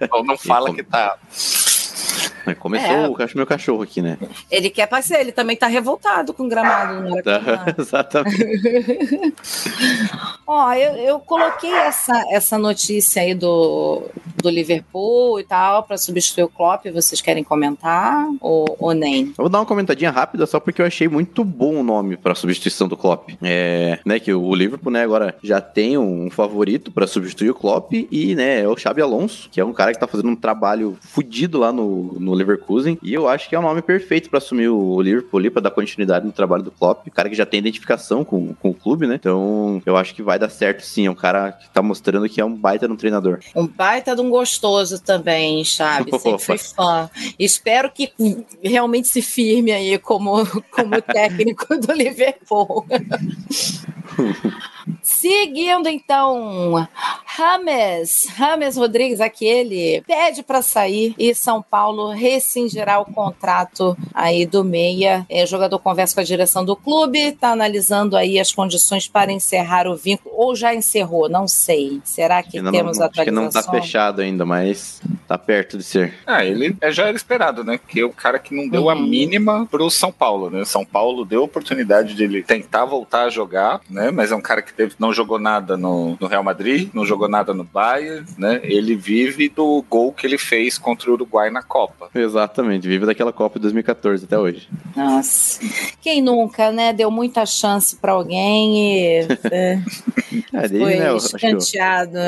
Então não fala que tá. Começou é. o meu cachorro aqui, né? Ele quer passear, ele também tá revoltado com o gramado. Né? Tá, exatamente. Ó, eu, eu coloquei essa, essa notícia aí do, do Liverpool e tal para substituir o Klopp. Vocês querem comentar ou, ou nem? Eu vou dar uma comentadinha rápida só porque eu achei muito bom o nome para substituição do Klopp. É, né, que o Liverpool, né, agora já tem um favorito para substituir o Klopp e, né, é o Xabi Alonso, que é um cara que tá fazendo um trabalho fodido lá no, no Leverkusen. E eu acho que é o nome perfeito para assumir o Liverpool ali, pra dar continuidade no trabalho do Klopp. O cara que já tem identificação com, com o clube, né? Então, eu acho que vai dar certo sim. É um cara que tá mostrando que é um baita no treinador. Um baita de um gostoso também, Chaves. Sempre fui fã. Espero que realmente se firme aí como, como técnico do Liverpool. Seguindo então, Rames, Rames Rodrigues, aquele pede para sair e São Paulo rescindirá o contrato aí do meia. É, o jogador conversa com a direção do clube, está analisando aí as condições para encerrar o vínculo ou já encerrou, não sei. Será que ainda temos não, atualização? Acho que não está fechado ainda, mas está perto de ser. Ah, ele é, já era esperado, né? Que é o cara que não deu uhum. a mínima pro São Paulo, né? São Paulo deu a oportunidade de ele tentar voltar a jogar, né? Mas é um cara que teve, não jogou nada no, no Real Madrid, não jogou nada no Bayern, né? Ele vive do gol que ele fez contra o Uruguai na Copa. Exatamente, vive daquela Copa de 2014 até hoje. Nossa. Quem nunca, né? Deu muita chance para alguém e. É, é dele, foi né, escanteado.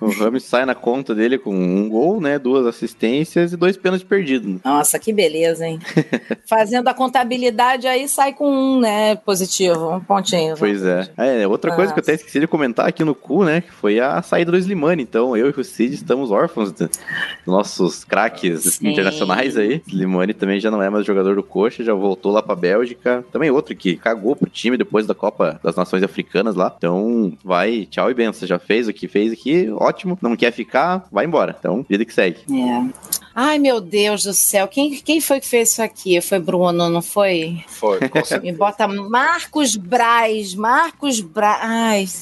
O, o Ramos sai na conta dele com um gol, né? Duas assistências e dois pênaltis perdidos. Nossa, que beleza, hein? Fazendo a contabilidade aí sai com um, né? Positivo, um pontinho. Pois é. é outra coisa que eu até esqueci de comentar aqui no cu, né? Que foi a saída do Slimani. Então, eu e o Cid estamos órfãos dos nossos craques Sim. internacionais aí. Slimani também já não é mais jogador do Coxa, já voltou lá pra Bélgica. Também outro que cagou pro time depois da Copa das Nações Africanas lá. Então, vai, tchau e benção. Já fez o que fez aqui, ótimo. Não quer ficar, vai embora. Então, vida que segue. É. Ai, meu Deus do céu. Quem, quem foi que fez isso aqui? Foi Bruno, não foi? Foi. Me bota Marcos Braz. Marcos Braz.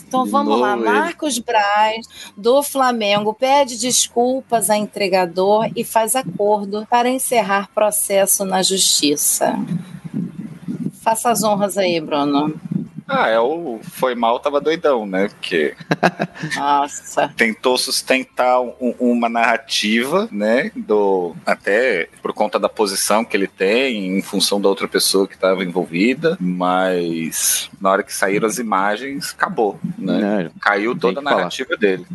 Então vamos lá. Marcos Braz, do Flamengo, pede desculpas a entregador e faz acordo para encerrar processo na justiça. Faça as honras aí, Bruno. Ah, é o foi mal, tava doidão, né? Porque Nossa. tentou sustentar um, uma narrativa, né? Do até por conta da posição que ele tem, em função da outra pessoa que estava envolvida, mas na hora que saíram as imagens, acabou, né? É, Caiu toda a narrativa falar. dele.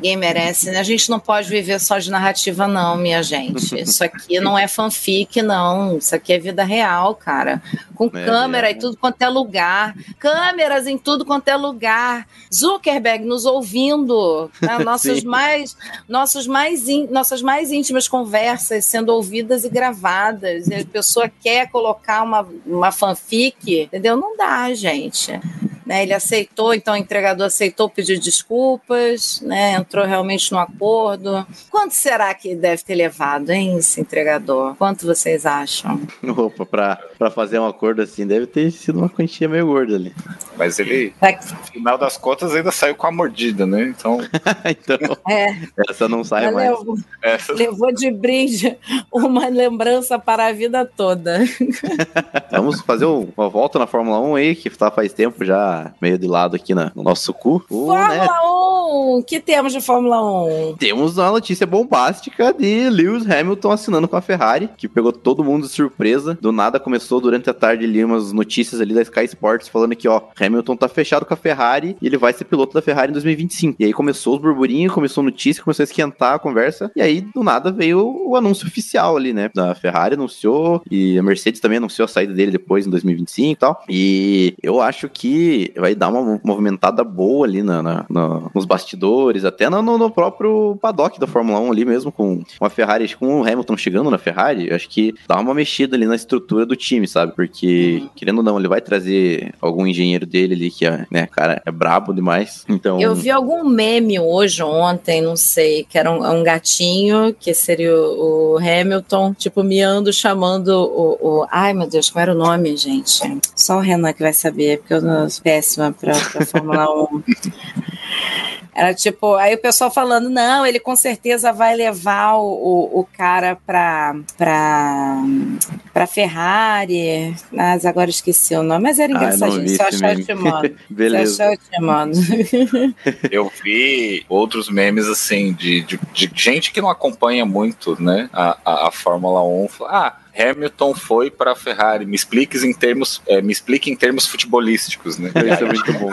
Ninguém merece, né? A gente não pode viver só de narrativa, não, minha gente. Isso aqui não é fanfic, não. Isso aqui é vida real, cara. Com é, câmera é. em tudo quanto é lugar. Câmeras em tudo quanto é lugar. Zuckerberg nos ouvindo. Né? Nossas, mais, nossos mais in, nossas mais íntimas conversas sendo ouvidas e gravadas. E a pessoa quer colocar uma, uma fanfic, entendeu? Não dá, gente. Né? Ele aceitou, então o entregador aceitou pedir desculpas, né? Entrou realmente no acordo. Quanto será que deve ter levado, hein, esse entregador? Quanto vocês acham? Opa, pra, pra fazer um acordo assim, deve ter sido uma quantia meio gorda ali. Mas ele, no final das contas, ainda saiu com a mordida, né? Então, então, É, essa não sai mais. levou, essa levou de brinde uma lembrança para a vida toda. Vamos fazer um- uma volta na Fórmula 1 aí, que tá faz tempo já meio de lado aqui na- no nosso cu. O, né, Fórmula 1! O que temos de Fórmula 1? Temos uma notícia bombástica de Lewis Hamilton assinando com a Ferrari, que pegou todo mundo de surpresa. Do nada começou durante a tarde ali umas notícias ali da Sky Sports falando que, ó, Hamilton tá fechado com a Ferrari e ele vai ser piloto da Ferrari em 2025. E aí começou os burburinhos, começou a notícia, começou a esquentar a conversa. E aí, do nada, veio o anúncio oficial ali, né? Da Ferrari anunciou e a Mercedes também anunciou a saída dele depois em 2025 e tal. E eu acho que vai dar uma movimentada boa ali na, na- na- nos bastidores, até no, no- próprio paddock da Fórmula 1 ali mesmo, com uma Ferrari, com o Hamilton chegando na Ferrari, acho que dá uma mexida ali na estrutura do time, sabe? Porque, querendo ou não, ele vai trazer algum engenheiro dele ali que, é, né, cara, é brabo demais. Então, Eu vi algum meme hoje, ontem, não sei, que era um, um gatinho, que seria o, o Hamilton, tipo, miando, chamando o, o- Ai, meu Deus, qual era o nome, gente? Só o Renan que vai saber, porque eu não péssima pra Fórmula 1. Era tipo, aí o pessoal falando, não, ele com certeza vai levar o, o, o cara pra, pra, pra Ferrari. Mas agora esqueci o nome, mas era Ah, engraçadinho. vi Se eu achar, eu meme. te mando. Beleza. Se eu achar, eu te mando. Eu vi outros memes assim de, de, de gente que não acompanha muito, né, a, a, a Fórmula 1. Fala, Ah, Hamilton foi para a Ferrari. Me explique em termos, é, me explique em termos futebolísticos, né? Isso é muito bom.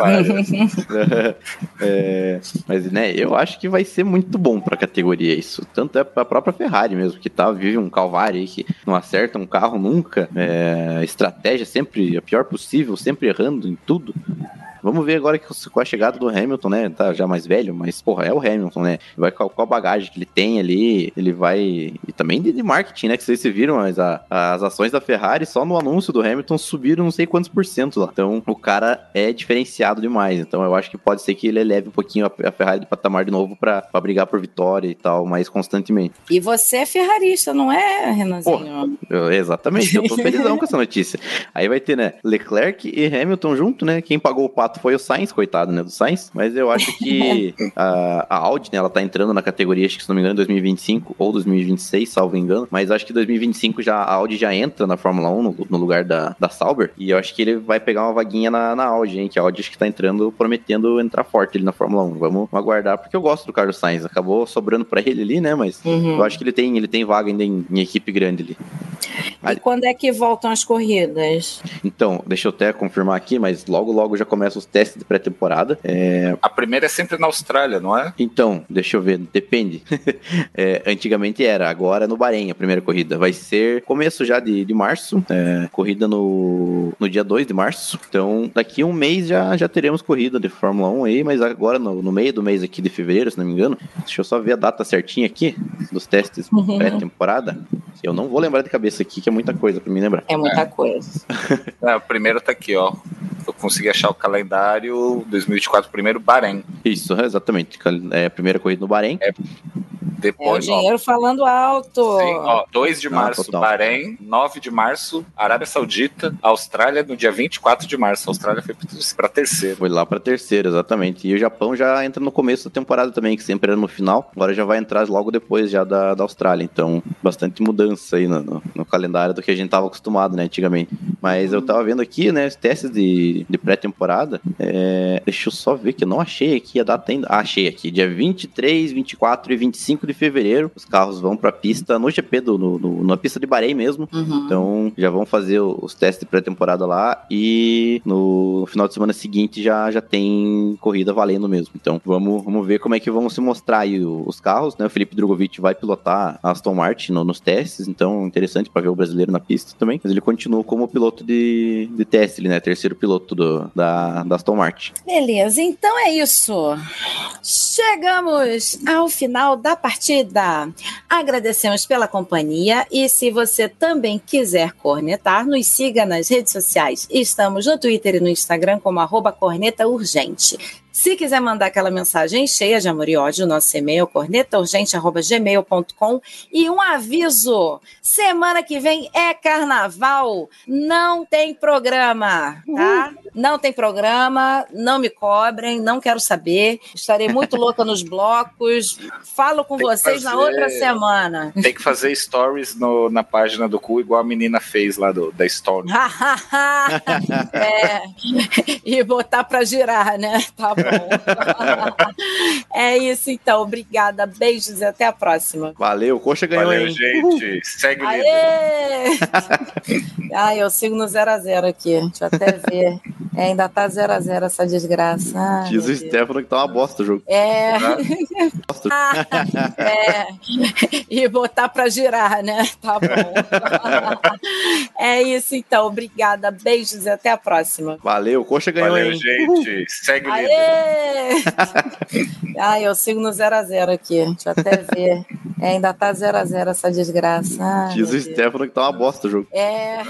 É, mas, né, eu acho que vai ser muito bom pra categoria isso. Tanto é pra própria Ferrari mesmo, que tá, vive um calvário aí, que não acerta um carro nunca. É, estratégia sempre a pior possível, sempre errando em tudo. Vamos ver agora que com a chegada do Hamilton, né? Tá já mais velho, mas, porra, é o Hamilton, né? Vai com a, bagagem que ele tem ali, ele vai. E também de, marketing, né? Que vocês se viram, mas a- as ações da Ferrari, só no anúncio do Hamilton, subiram não sei quantos por cento lá. Então, o cara é diferenciado demais. Então, eu acho que pode ser que ele eleve um pouquinho a, a Ferrari de patamar de novo pra, pra brigar por vitória e tal, mais constantemente. E você é ferrarista, não é, Renanzinho? Eu- exatamente, eu tô felizão com essa notícia. Aí vai ter, né, Leclerc e Hamilton junto, né? Quem pagou o pato foi o Sainz, coitado, né, do Sainz. Mas eu acho que a, a Audi, né, ela tá entrando na categoria, acho que se não me engano, em 2025 ou 2026, salvo engano. Mas acho que 2025 já, a Audi já entra na Fórmula 1 no, no lugar da, da Sauber. E eu acho que ele vai pegar uma vaguinha na, na Audi, hein? Que a Audi acho que tá entrando, prometendo entrar forte ali na Fórmula 1. Vamos aguardar, porque eu gosto do Carlos Sainz. Acabou sobrando pra ele ali, né? Mas Uhum. eu acho que ele tem, ele tem vaga ainda em, em equipe grande ali. E quando é que voltam as corridas? Então, deixa eu até confirmar aqui, mas logo logo já começam os testes de pré-temporada. É, A primeira é sempre na Austrália, não é? Então, deixa eu ver, depende. É, antigamente era, agora é no Bahrein a primeira corrida. Vai ser começo já de, de março, é, corrida no, no dia 2 de março. Então, daqui um mês já, já teremos corrida de Fórmula 1 aí, mas agora no, no meio do mês aqui de fevereiro, se não me engano. Deixa eu só ver a data certinha aqui dos testes Uhum. pré-temporada. Eu não vou lembrar de cabeça aqui, que é muita coisa pra mim lembrar. É muita coisa. É, a primeira tá aqui, ó. Eu consegui achar o calendário 2024, primeiro Bahrein. Isso, exatamente. É a primeira corrida no Bahrein. É o Depois, ó, dinheiro falando alto. Sim, ó, 2 de março, total. Bahrein, 9 de março, Arábia Saudita, Austrália no dia 24 de março. A Austrália foi para terceiro. Foi lá pra terceira, exatamente. E o Japão já entra no começo da temporada também, que sempre era no final. Agora já vai entrar logo depois já da, da Austrália. Então, bastante mudança aí no, no- no calendário do que a gente tava acostumado, né, antigamente. Mas eu tava vendo aqui, né, os testes de, de pré-temporada. É, deixa eu só ver que eu não achei aqui a data ainda. Ah, achei aqui. Dia 23, 24 e 25 de fevereiro. Os carros vão pra pista no GP, do, no, no- na pista de Bahrein mesmo. Uhum. Então já vão fazer os testes de pré-temporada lá e no final de semana seguinte já, já tem corrida valendo mesmo. Então vamos, vamos ver como é que vão se mostrar aí os carros, né? O Felipe Drogovic vai pilotar a Aston Martin no- nos testes, então interessante para ver o brasileiro na pista também. Mas ele continua como piloto de, de teste, ele, né? Terceiro piloto do, da, da Aston Martin. Beleza, então é isso. Chegamos ao final da partida. Agradecemos pela companhia e se você também quiser cornetar, nos siga nas redes sociais. Estamos no Twitter e no Instagram como arroba corneta urgente. Se quiser mandar aquela mensagem cheia de amor e ódio, nosso e-mail cornetaurgente.gmail.com e um aviso: semana que vem é carnaval, não tem programa, tá? Não tem programa, não me cobrem, não quero saber. Estarei muito louca nos blocos. Falo com Tem vocês na fazer- outra semana. Tem que fazer stories no- na página do cu, igual a menina fez lá do, da Stone. é, e botar pra girar, né? Tá bom. é isso então. Obrigada. Beijos e até a próxima. Valeu, Coxa ganhou, Valeu, hein? gente. Segue o! Ai, eu sigo no 0x0 aqui. Deixa eu até ver. É, ainda tá 0x0 essa desgraça. Ai, Diz o. Stefano que tá uma bosta o jogo. É. Bosta. é. E botar pra girar, né? Tá bom. é isso então. Obrigada. Beijos e até a próxima. Valeu, Coxa ganhou, Valeu, hein? gente. Segue o Ai, eu sigo no 0x0 aqui. Deixa eu até ver. É, ainda tá 0x0 essa desgraça. Ai, Diz o. Stefano que tá uma bosta o jogo. É.